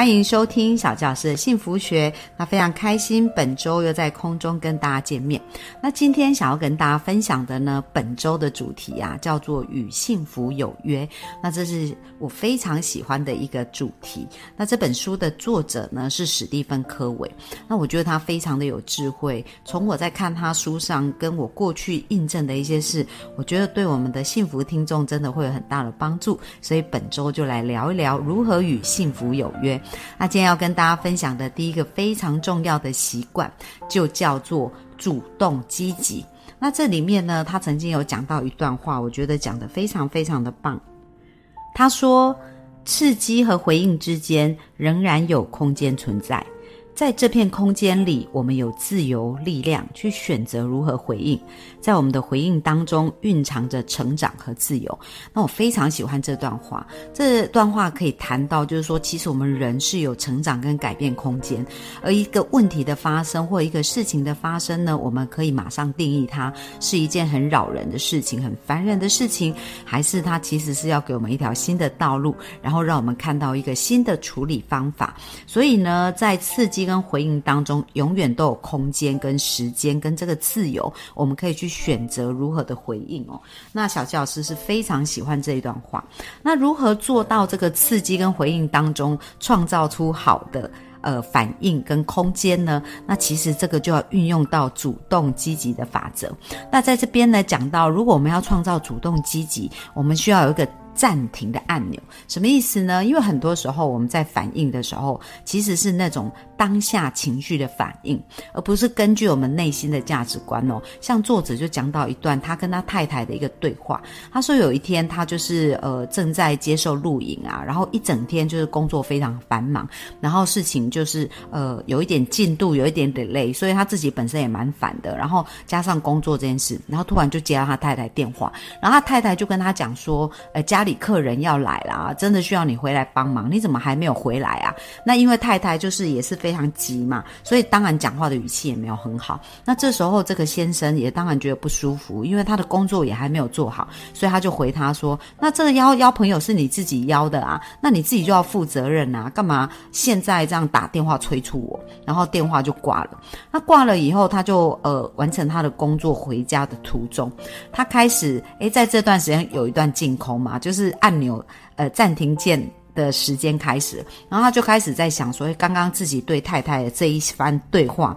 欢迎收听小教师的幸福学。那非常开心，本周又在空中跟大家见面。那今天想要跟大家分享的呢，本周的主题啊，叫做与幸福有约。那这是我非常喜欢的一个主题。那这本书的作者呢是史蒂芬科维。那我觉得他非常的有智慧。从我在看他书上，跟我过去印证的一些事，我觉得对我们的幸福听众真的会有很大的帮助。所以本周就来聊一聊如何与幸福有约。那今天要跟大家分享的第一个非常重要的习惯，就叫做主动积极。那这里面呢，他曾经有讲到一段话，我觉得讲的非常非常的棒。他说：“刺激和回应之间仍然有空间存在。”在这片空间里，我们有自由力量去选择如何回应。在我们的回应当中，蕴藏着成长和自由。那我非常喜欢这段话。这段话可以谈到，就是说，其实我们人是有成长跟改变空间。而一个问题的发生，或一个事情的发生呢，我们可以马上定义它是一件很扰人的事情、很烦人的事情，还是它其实是要给我们一条新的道路，然后让我们看到一个新的处理方法。所以呢，在刺激。跟回应当中，永远都有空间、跟时间、跟这个自由，我们可以去选择如何的回应哦。那小教师是非常喜欢这一段话。那如何做到这个刺激跟回应当中，创造出好的呃反应跟空间呢？那其实这个就要运用到主动积极的法则。那在这边呢，讲到如果我们要创造主动积极，我们需要有一个。暂停的按钮什么意思呢？因为很多时候我们在反应的时候，其实是那种当下情绪的反应，而不是根据我们内心的价值观哦。像作者就讲到一段他跟他太太的一个对话，他说有一天他就是呃正在接受录影啊，然后一整天就是工作非常繁忙，然后事情就是呃有一点进度有一点点累，所以他自己本身也蛮烦的，然后加上工作这件事，然后突然就接到他太太电话，然后他太太就跟他讲说，呃家里。客人要来了，真的需要你回来帮忙，你怎么还没有回来啊？那因为太太就是也是非非常急嘛，所以当然讲话的语气也没有很好。那这时候这个先生也当然觉得不舒服，因为他的工作也还没有做好，所以他就回他说：“那这个邀邀朋友是你自己邀的啊，那你自己就要负责任啊，干嘛现在这样打电话催促我？”然后电话就挂了。那挂了以后，他就呃完成他的工作，回家的途中，他开始诶，在这段时间有一段净空嘛，就。是按钮，呃，暂停键。的时间开始，然后他就开始在想说，刚刚自己对太太的这一番对话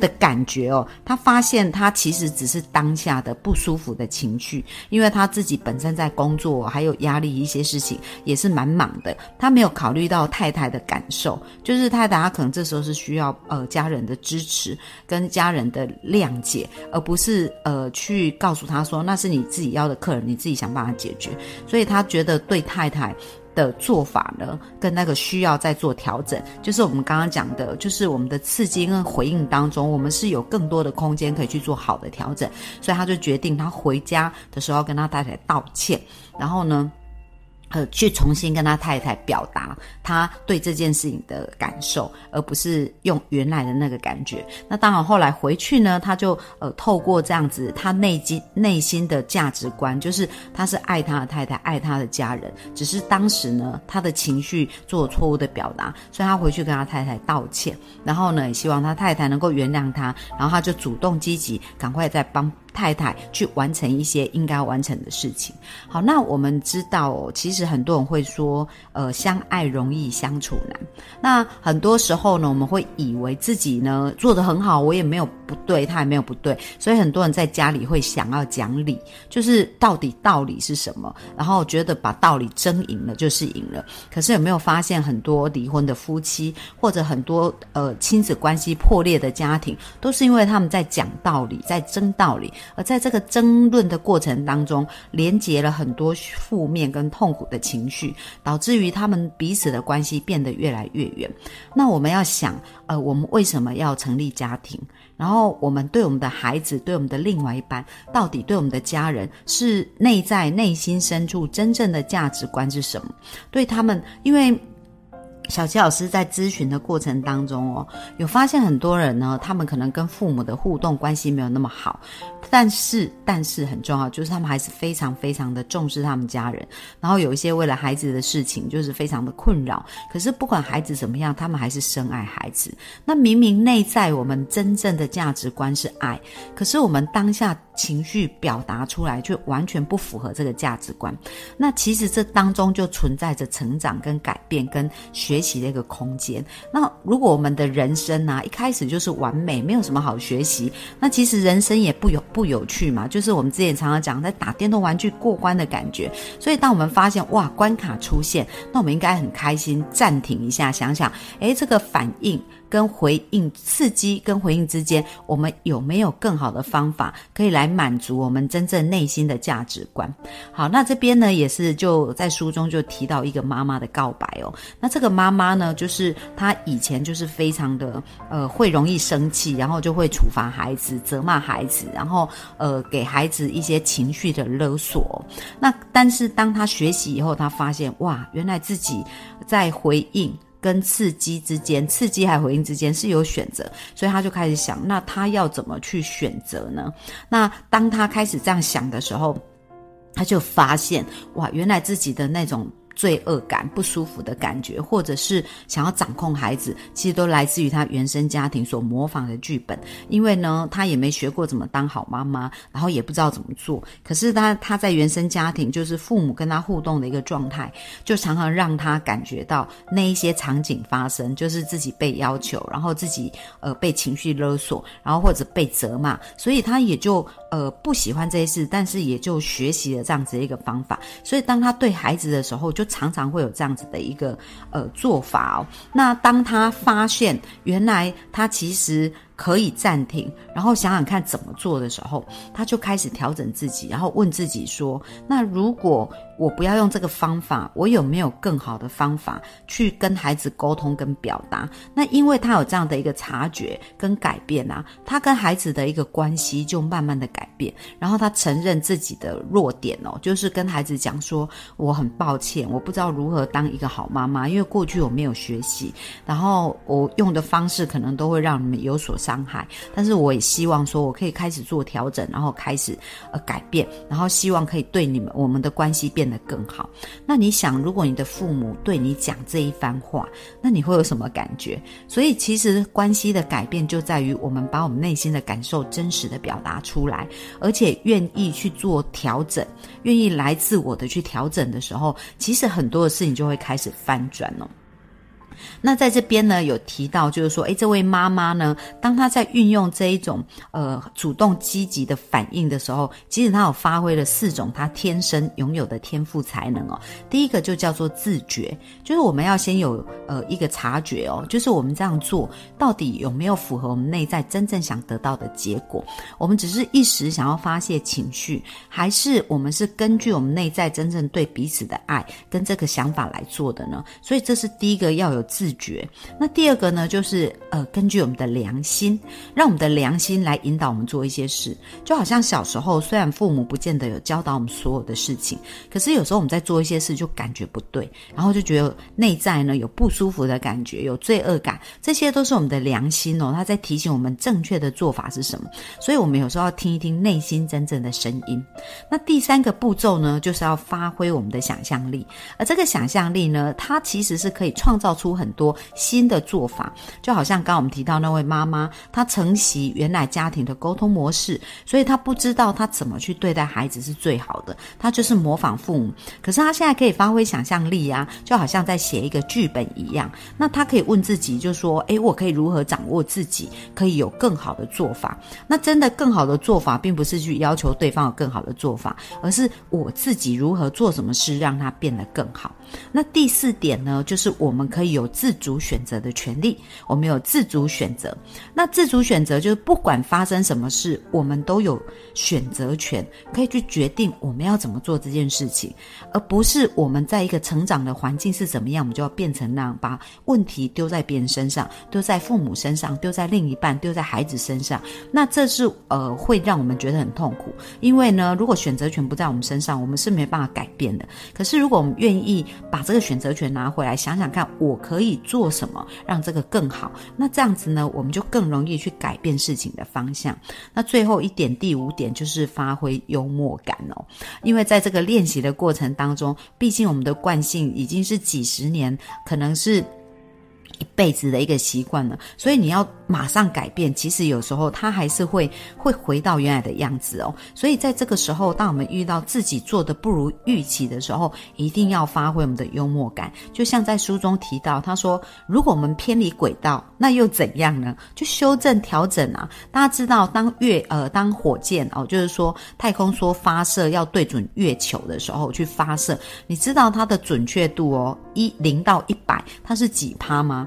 的感觉哦，他发现他其实只是当下的不舒服的情绪，因为他自己本身在工作还有压力一些事情也是蛮忙的，他没有考虑到太太的感受，就是太太她可能这时候是需要呃家人的支持跟家人的谅解，而不是呃去告诉他说那是你自己要的客人，你自己想办法解决，所以他觉得对太太。的做法呢，跟那个需要再做调整，就是我们刚刚讲的，就是我们的刺激跟回应当中，我们是有更多的空间可以去做好的调整，所以他就决定他回家的时候跟他太太道歉，然后呢。呃，去重新跟他太太表达他对这件事情的感受，而不是用原来的那个感觉。那当然，后来回去呢，他就呃透过这样子，他内心内心的价值观，就是他是爱他的太太，爱他的家人。只是当时呢，他的情绪做错误的表达，所以他回去跟他太太道歉，然后呢，也希望他太太能够原谅他，然后他就主动积极，赶快再帮。太太去完成一些应该完成的事情。好，那我们知道，其实很多人会说，呃，相爱容易相处难。那很多时候呢，我们会以为自己呢做得很好，我也没有不对，他也没有不对，所以很多人在家里会想要讲理，就是到底道理是什么，然后觉得把道理争赢了就是赢了。可是有没有发现，很多离婚的夫妻，或者很多呃亲子关系破裂的家庭，都是因为他们在讲道理，在争道理。而在这个争论的过程当中，连接了很多负面跟痛苦的情绪，导致于他们彼此的关系变得越来越远。那我们要想，呃，我们为什么要成立家庭？然后我们对我们的孩子，对我们的另外一半，到底对我们的家人，是内在内心深处真正的价值观是什么？对他们，因为。小齐老师在咨询的过程当中哦，有发现很多人呢，他们可能跟父母的互动关系没有那么好，但是但是很重要，就是他们还是非常非常的重视他们家人，然后有一些为了孩子的事情就是非常的困扰。可是不管孩子怎么样，他们还是深爱孩子。那明明内在我们真正的价值观是爱，可是我们当下情绪表达出来却完全不符合这个价值观。那其实这当中就存在着成长跟改变跟学。习的一个空间。那如果我们的人生呢，一开始就是完美，没有什么好学习，那其实人生也不有不有趣嘛。就是我们之前常常讲，在打电动玩具过关的感觉。所以，当我们发现哇，关卡出现，那我们应该很开心，暂停一下，想想，诶，这个反应。跟回应刺激跟回应之间，我们有没有更好的方法可以来满足我们真正内心的价值观？好，那这边呢也是就在书中就提到一个妈妈的告白哦。那这个妈妈呢，就是她以前就是非常的呃会容易生气，然后就会处罚孩子、责骂孩子，然后呃给孩子一些情绪的勒索。那但是当她学习以后，她发现哇，原来自己在回应。跟刺激之间，刺激还回应之间是有选择，所以他就开始想，那他要怎么去选择呢？那当他开始这样想的时候，他就发现，哇，原来自己的那种。罪恶感、不舒服的感觉，或者是想要掌控孩子，其实都来自于他原生家庭所模仿的剧本。因为呢，他也没学过怎么当好妈妈，然后也不知道怎么做。可是他他在原生家庭，就是父母跟他互动的一个状态，就常常让他感觉到那一些场景发生，就是自己被要求，然后自己呃被情绪勒索，然后或者被责骂，所以他也就呃不喜欢这些事，但是也就学习了这样子一个方法。所以当他对孩子的时候，就常常会有这样子的一个呃做法哦。那当他发现原来他其实。可以暂停，然后想想看怎么做的时候，他就开始调整自己，然后问自己说：那如果我不要用这个方法，我有没有更好的方法去跟孩子沟通跟表达？那因为他有这样的一个察觉跟改变啊，他跟孩子的一个关系就慢慢的改变，然后他承认自己的弱点哦，就是跟孩子讲说：我很抱歉，我不知道如何当一个好妈妈，因为过去我没有学习，然后我用的方式可能都会让你们有所伤。害，但是我也希望说，我可以开始做调整，然后开始呃改变，然后希望可以对你们我们的关系变得更好。那你想，如果你的父母对你讲这一番话，那你会有什么感觉？所以其实关系的改变就在于我们把我们内心的感受真实的表达出来，而且愿意去做调整，愿意来自我的去调整的时候，其实很多的事情就会开始翻转了。那在这边呢，有提到就是说，诶，这位妈妈呢，当她在运用这一种呃主动积极的反应的时候，其实她有发挥了四种她天生拥有的天赋才能哦。第一个就叫做自觉，就是我们要先有呃一个察觉哦，就是我们这样做到底有没有符合我们内在真正想得到的结果？我们只是一时想要发泄情绪，还是我们是根据我们内在真正对彼此的爱跟这个想法来做的呢？所以这是第一个要有。自觉。那第二个呢，就是呃，根据我们的良心，让我们的良心来引导我们做一些事。就好像小时候，虽然父母不见得有教导我们所有的事情，可是有时候我们在做一些事就感觉不对，然后就觉得内在呢有不舒服的感觉，有罪恶感，这些都是我们的良心哦，他在提醒我们正确的做法是什么。所以我们有时候要听一听内心真正的声音。那第三个步骤呢，就是要发挥我们的想象力，而这个想象力呢，它其实是可以创造出。很多新的做法，就好像刚刚我们提到那位妈妈，她承袭原来家庭的沟通模式，所以她不知道她怎么去对待孩子是最好的，她就是模仿父母。可是她现在可以发挥想象力啊，就好像在写一个剧本一样。那她可以问自己，就说：诶，我可以如何掌握自己，可以有更好的做法？那真的更好的做法，并不是去要求对方有更好的做法，而是我自己如何做什么事让他变得更好。那第四点呢，就是我们可以有。有自主选择的权利，我们有自主选择。那自主选择就是不管发生什么事，我们都有选择权，可以去决定我们要怎么做这件事情，而不是我们在一个成长的环境是怎么样，我们就要变成那样，把问题丢在别人身上，丢在父母身上，丢在另一半，丢在孩子身上。那这是呃会让我们觉得很痛苦，因为呢，如果选择权不在我们身上，我们是没办法改变的。可是如果我们愿意把这个选择权拿回来，想想看，我可以做什么让这个更好？那这样子呢，我们就更容易去改变事情的方向。那最后一点，第五点就是发挥幽默感哦，因为在这个练习的过程当中，毕竟我们的惯性已经是几十年，可能是。一辈子的一个习惯了，所以你要马上改变，其实有时候它还是会会回到原来的样子哦。所以在这个时候，当我们遇到自己做的不如预期的时候，一定要发挥我们的幽默感。就像在书中提到，他说，如果我们偏离轨道，那又怎样呢？就修正调整啊。大家知道，当月呃当火箭哦，就是说太空说发射要对准月球的时候去发射，你知道它的准确度哦，一零到一百，它是几趴吗？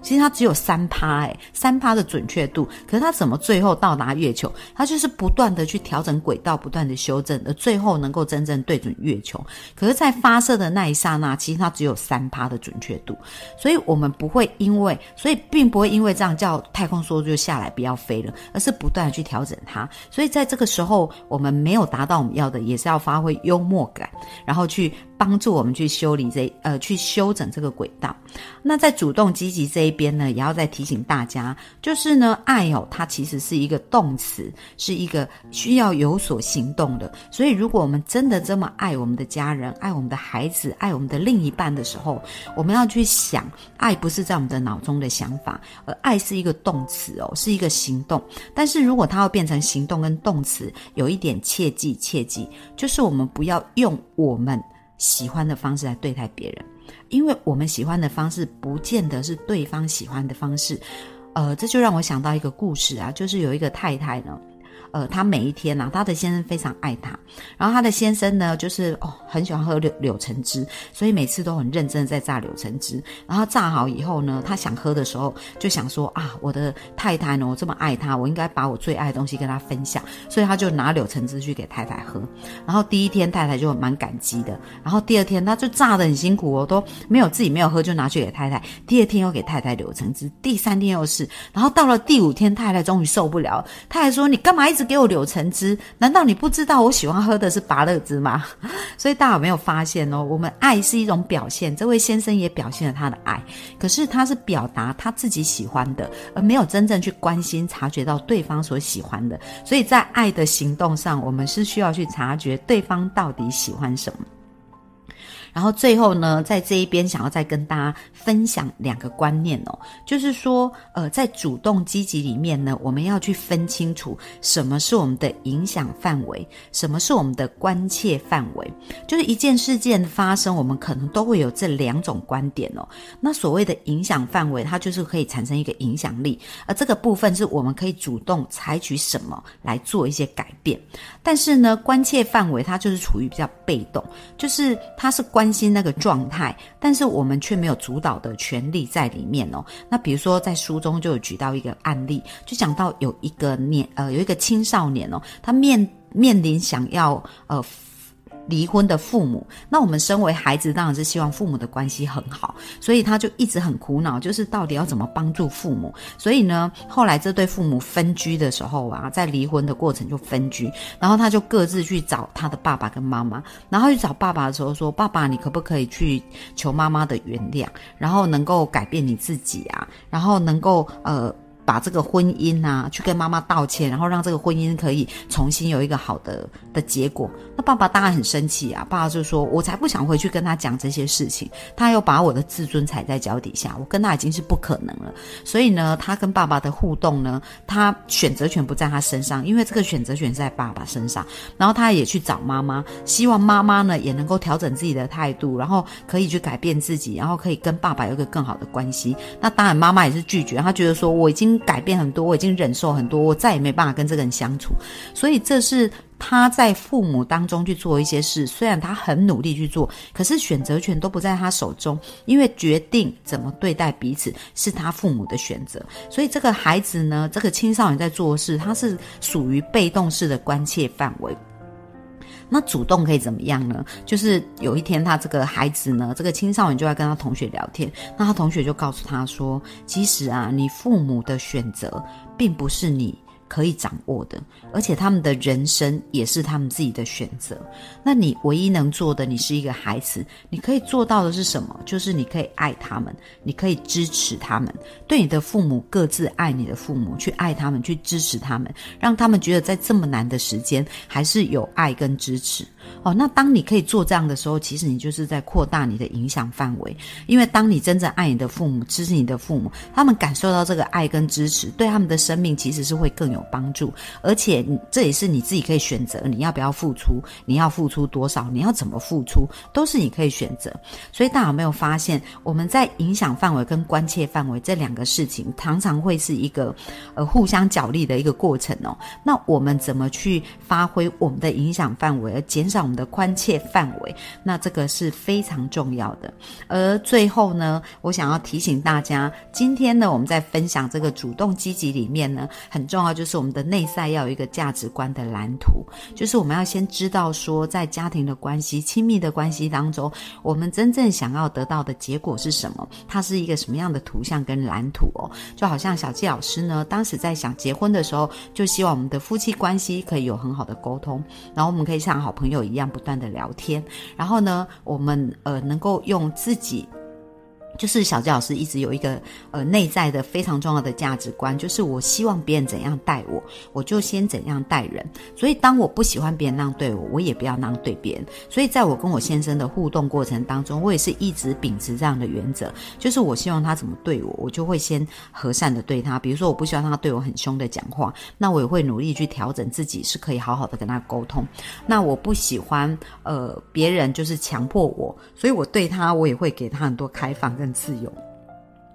其实它只有三趴，哎，三趴的准确度。可是它怎么最后到达月球？它就是不断的去调整轨道，不断的修正，而最后能够真正对准月球。可是，在发射的那一刹那，其实它只有三趴的准确度。所以我们不会因为，所以并不会因为这样叫太空梭就下来不要飞了，而是不断的去调整它。所以在这个时候，我们没有达到我们要的，也是要发挥幽默感，然后去。帮助我们去修理这呃去修整这个轨道。那在主动积极这边呢，也要再提醒大家，就是呢，爱哦，它其实是一个动词，是一个需要有所行动的。所以，如果我们真的这么爱我们的家人、爱我们的孩子、爱我们的另一半的时候，我们要去想，爱不是在我们的脑中的想法，而爱是一个动词哦，是一个行动。但是如果它要变成行动跟动词，有一点切记切记，就是我们不要用我们。喜欢的方式来对待别人，因为我们喜欢的方式不见得是对方喜欢的方式，呃，这就让我想到一个故事啊，就是有一个太太呢。呃，她每一天呐，她的先生非常爱她，然后她的先生呢，就是哦，很喜欢喝柳柳橙汁，所以每次都很认真的在榨柳橙汁。然后榨好以后呢，他想喝的时候，就想说啊，我的太太呢，我这么爱她，我应该把我最爱的东西跟她分享，所以他就拿柳橙汁去给太太喝。然后第一天太太就蛮感激的，然后第二天他就榨的很辛苦哦，都没有自己没有喝，就拿去给太太。第二天又给太太柳橙汁，第三天又是，然后到了第五天，太太终于受不了，太太说：“你干嘛一直？”是给我柳橙汁，难道你不知道我喜欢喝的是芭乐汁吗？所以大家有没有发现哦？我们爱是一种表现，这位先生也表现了他的爱，可是他是表达他自己喜欢的，而没有真正去关心、察觉到对方所喜欢的。所以在爱的行动上，我们是需要去察觉对方到底喜欢什么。然后最后呢，在这一边想要再跟大家分享两个观念哦，就是说，呃，在主动积极里面呢，我们要去分清楚什么是我们的影响范围，什么是我们的关切范围。就是一件事件发生，我们可能都会有这两种观点哦。那所谓的影响范围，它就是可以产生一个影响力，而这个部分是我们可以主动采取什么来做一些改变。但是呢，关切范围它就是处于比较被动，就是它是。关心那个状态，但是我们却没有主导的权利在里面哦。那比如说，在书中就有举到一个案例，就讲到有一个年呃有一个青少年哦，他面面临想要呃。离婚的父母，那我们身为孩子，当然是希望父母的关系很好，所以他就一直很苦恼，就是到底要怎么帮助父母。所以呢，后来这对父母分居的时候啊，在离婚的过程就分居，然后他就各自去找他的爸爸跟妈妈，然后去找爸爸的时候说：“爸爸，你可不可以去求妈妈的原谅，然后能够改变你自己啊，然后能够呃。”把这个婚姻啊，去跟妈妈道歉，然后让这个婚姻可以重新有一个好的的结果。那爸爸当然很生气啊，爸爸就说：“我才不想回去跟他讲这些事情，他又把我的自尊踩在脚底下，我跟他已经是不可能了。”所以呢，他跟爸爸的互动呢，他选择权不在他身上，因为这个选择权在爸爸身上。然后他也去找妈妈，希望妈妈呢也能够调整自己的态度，然后可以去改变自己，然后可以跟爸爸有一个更好的关系。那当然妈妈也是拒绝，他觉得说我已经。改变很多，我已经忍受很多，我再也没办法跟这个人相处。所以这是他在父母当中去做一些事，虽然他很努力去做，可是选择权都不在他手中，因为决定怎么对待彼此是他父母的选择。所以这个孩子呢，这个青少年在做事，他是属于被动式的关切范围。那主动可以怎么样呢？就是有一天，他这个孩子呢，这个青少年就在跟他同学聊天，那他同学就告诉他说：“其实啊，你父母的选择并不是你。”可以掌握的，而且他们的人生也是他们自己的选择。那你唯一能做的，你是一个孩子，你可以做到的是什么？就是你可以爱他们，你可以支持他们，对你的父母各自爱你的父母，去爱他们，去支持他们，让他们觉得在这么难的时间还是有爱跟支持。哦，那当你可以做这样的时候，其实你就是在扩大你的影响范围。因为当你真正爱你的父母，支持你的父母，他们感受到这个爱跟支持，对他们的生命其实是会更有帮助。而且，这也是你自己可以选择你要不要付出，你要付出多少，你要怎么付出，都是你可以选择。所以，大家有没有发现，我们在影响范围跟关切范围这两个事情，常常会是一个呃互相角力的一个过程哦。那我们怎么去发挥我们的影响范围，而减少？在我们的关切范围，那这个是非常重要的。而最后呢，我想要提醒大家，今天呢，我们在分享这个主动积极里面呢，很重要就是我们的内在要有一个价值观的蓝图，就是我们要先知道说，在家庭的关系、亲密的关系当中，我们真正想要得到的结果是什么？它是一个什么样的图像跟蓝图哦？就好像小纪老师呢，当时在想结婚的时候，就希望我们的夫妻关系可以有很好的沟通，然后我们可以像好朋友。一样不断的聊天，然后呢，我们呃能够用自己。就是小纪老师一直有一个呃内在的非常重要的价值观，就是我希望别人怎样待我，我就先怎样待人。所以当我不喜欢别人那样对我，我也不要那样对别人。所以在我跟我先生的互动过程当中，我也是一直秉持这样的原则，就是我希望他怎么对我，我就会先和善的对他。比如说我不希望他对我很凶的讲话，那我也会努力去调整自己，是可以好好的跟他沟通。那我不喜欢呃别人就是强迫我，所以我对他我也会给他很多开放跟。自由。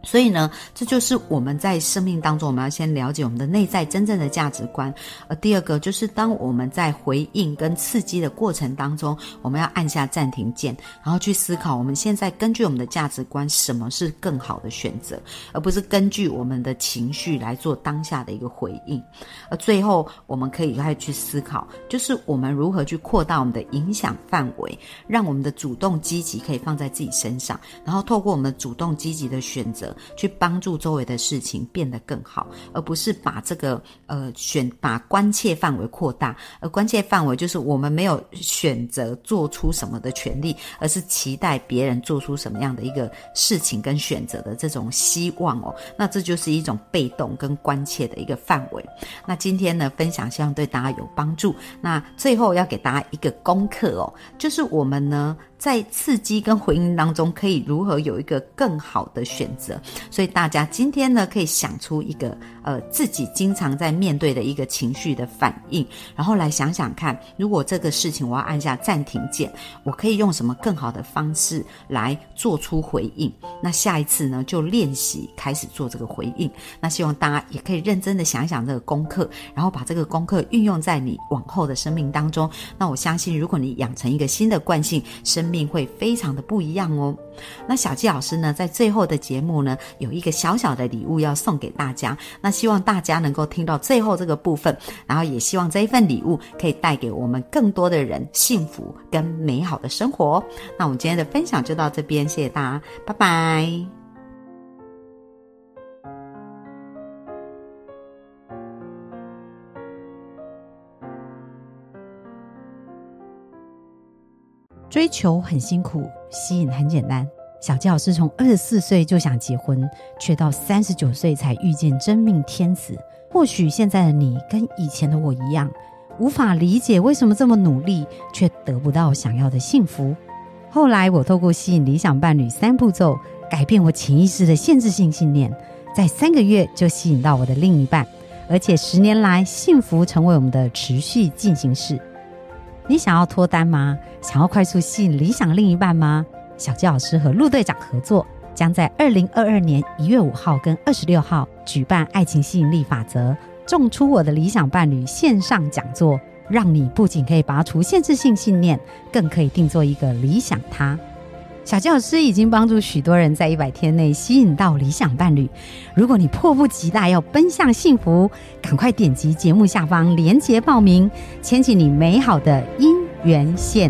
所以呢，这就是我们在生命当中，我们要先了解我们的内在真正的价值观。而第二个就是，当我们在回应跟刺激的过程当中，我们要按下暂停键，然后去思考，我们现在根据我们的价值观，什么是更好的选择，而不是根据我们的情绪来做当下的一个回应。而最后，我们可以开始去思考，就是我们如何去扩大我们的影响范围，让我们的主动积极可以放在自己身上，然后透过我们主动积极的选择。去帮助周围的事情变得更好，而不是把这个呃选把关切范围扩大。而关切范围就是我们没有选择做出什么的权利，而是期待别人做出什么样的一个事情跟选择的这种希望哦。那这就是一种被动跟关切的一个范围。那今天呢分享希望对大家有帮助。那最后要给大家一个功课哦，就是我们呢。在刺激跟回应当中，可以如何有一个更好的选择？所以大家今天呢，可以想出一个呃自己经常在面对的一个情绪的反应，然后来想想看，如果这个事情我要按下暂停键，我可以用什么更好的方式来做出回应？那下一次呢，就练习开始做这个回应。那希望大家也可以认真的想想这个功课，然后把这个功课运用在你往后的生命当中。那我相信，如果你养成一个新的惯性，生命会非常的不一样哦。那小纪老师呢，在最后的节目呢，有一个小小的礼物要送给大家。那希望大家能够听到最后这个部分，然后也希望这一份礼物可以带给我们更多的人幸福跟美好的生活。那我们今天的分享就到这边，谢谢大家，拜拜。追求很辛苦，吸引很简单。小纪老师从二十四岁就想结婚，却到三十九岁才遇见真命天子。或许现在的你跟以前的我一样，无法理解为什么这么努力却得不到想要的幸福。后来我透过吸引理想伴侣三步骤，改变我潜意识的限制性信念，在三个月就吸引到我的另一半，而且十年来幸福成为我们的持续进行式。你想要脱单吗？想要快速吸引理想另一半吗？小纪老师和陆队长合作，将在二零二二年一月五号跟二十六号举办《爱情吸引力法则：种出我的理想伴侣》线上讲座。让你不仅可以拔除限制性信念，更可以定做一个理想他。小教师已经帮助许多人在一百天内吸引到理想伴侣。如果你迫不及待要奔向幸福，赶快点击节目下方链接报名，牵起你美好的姻缘线。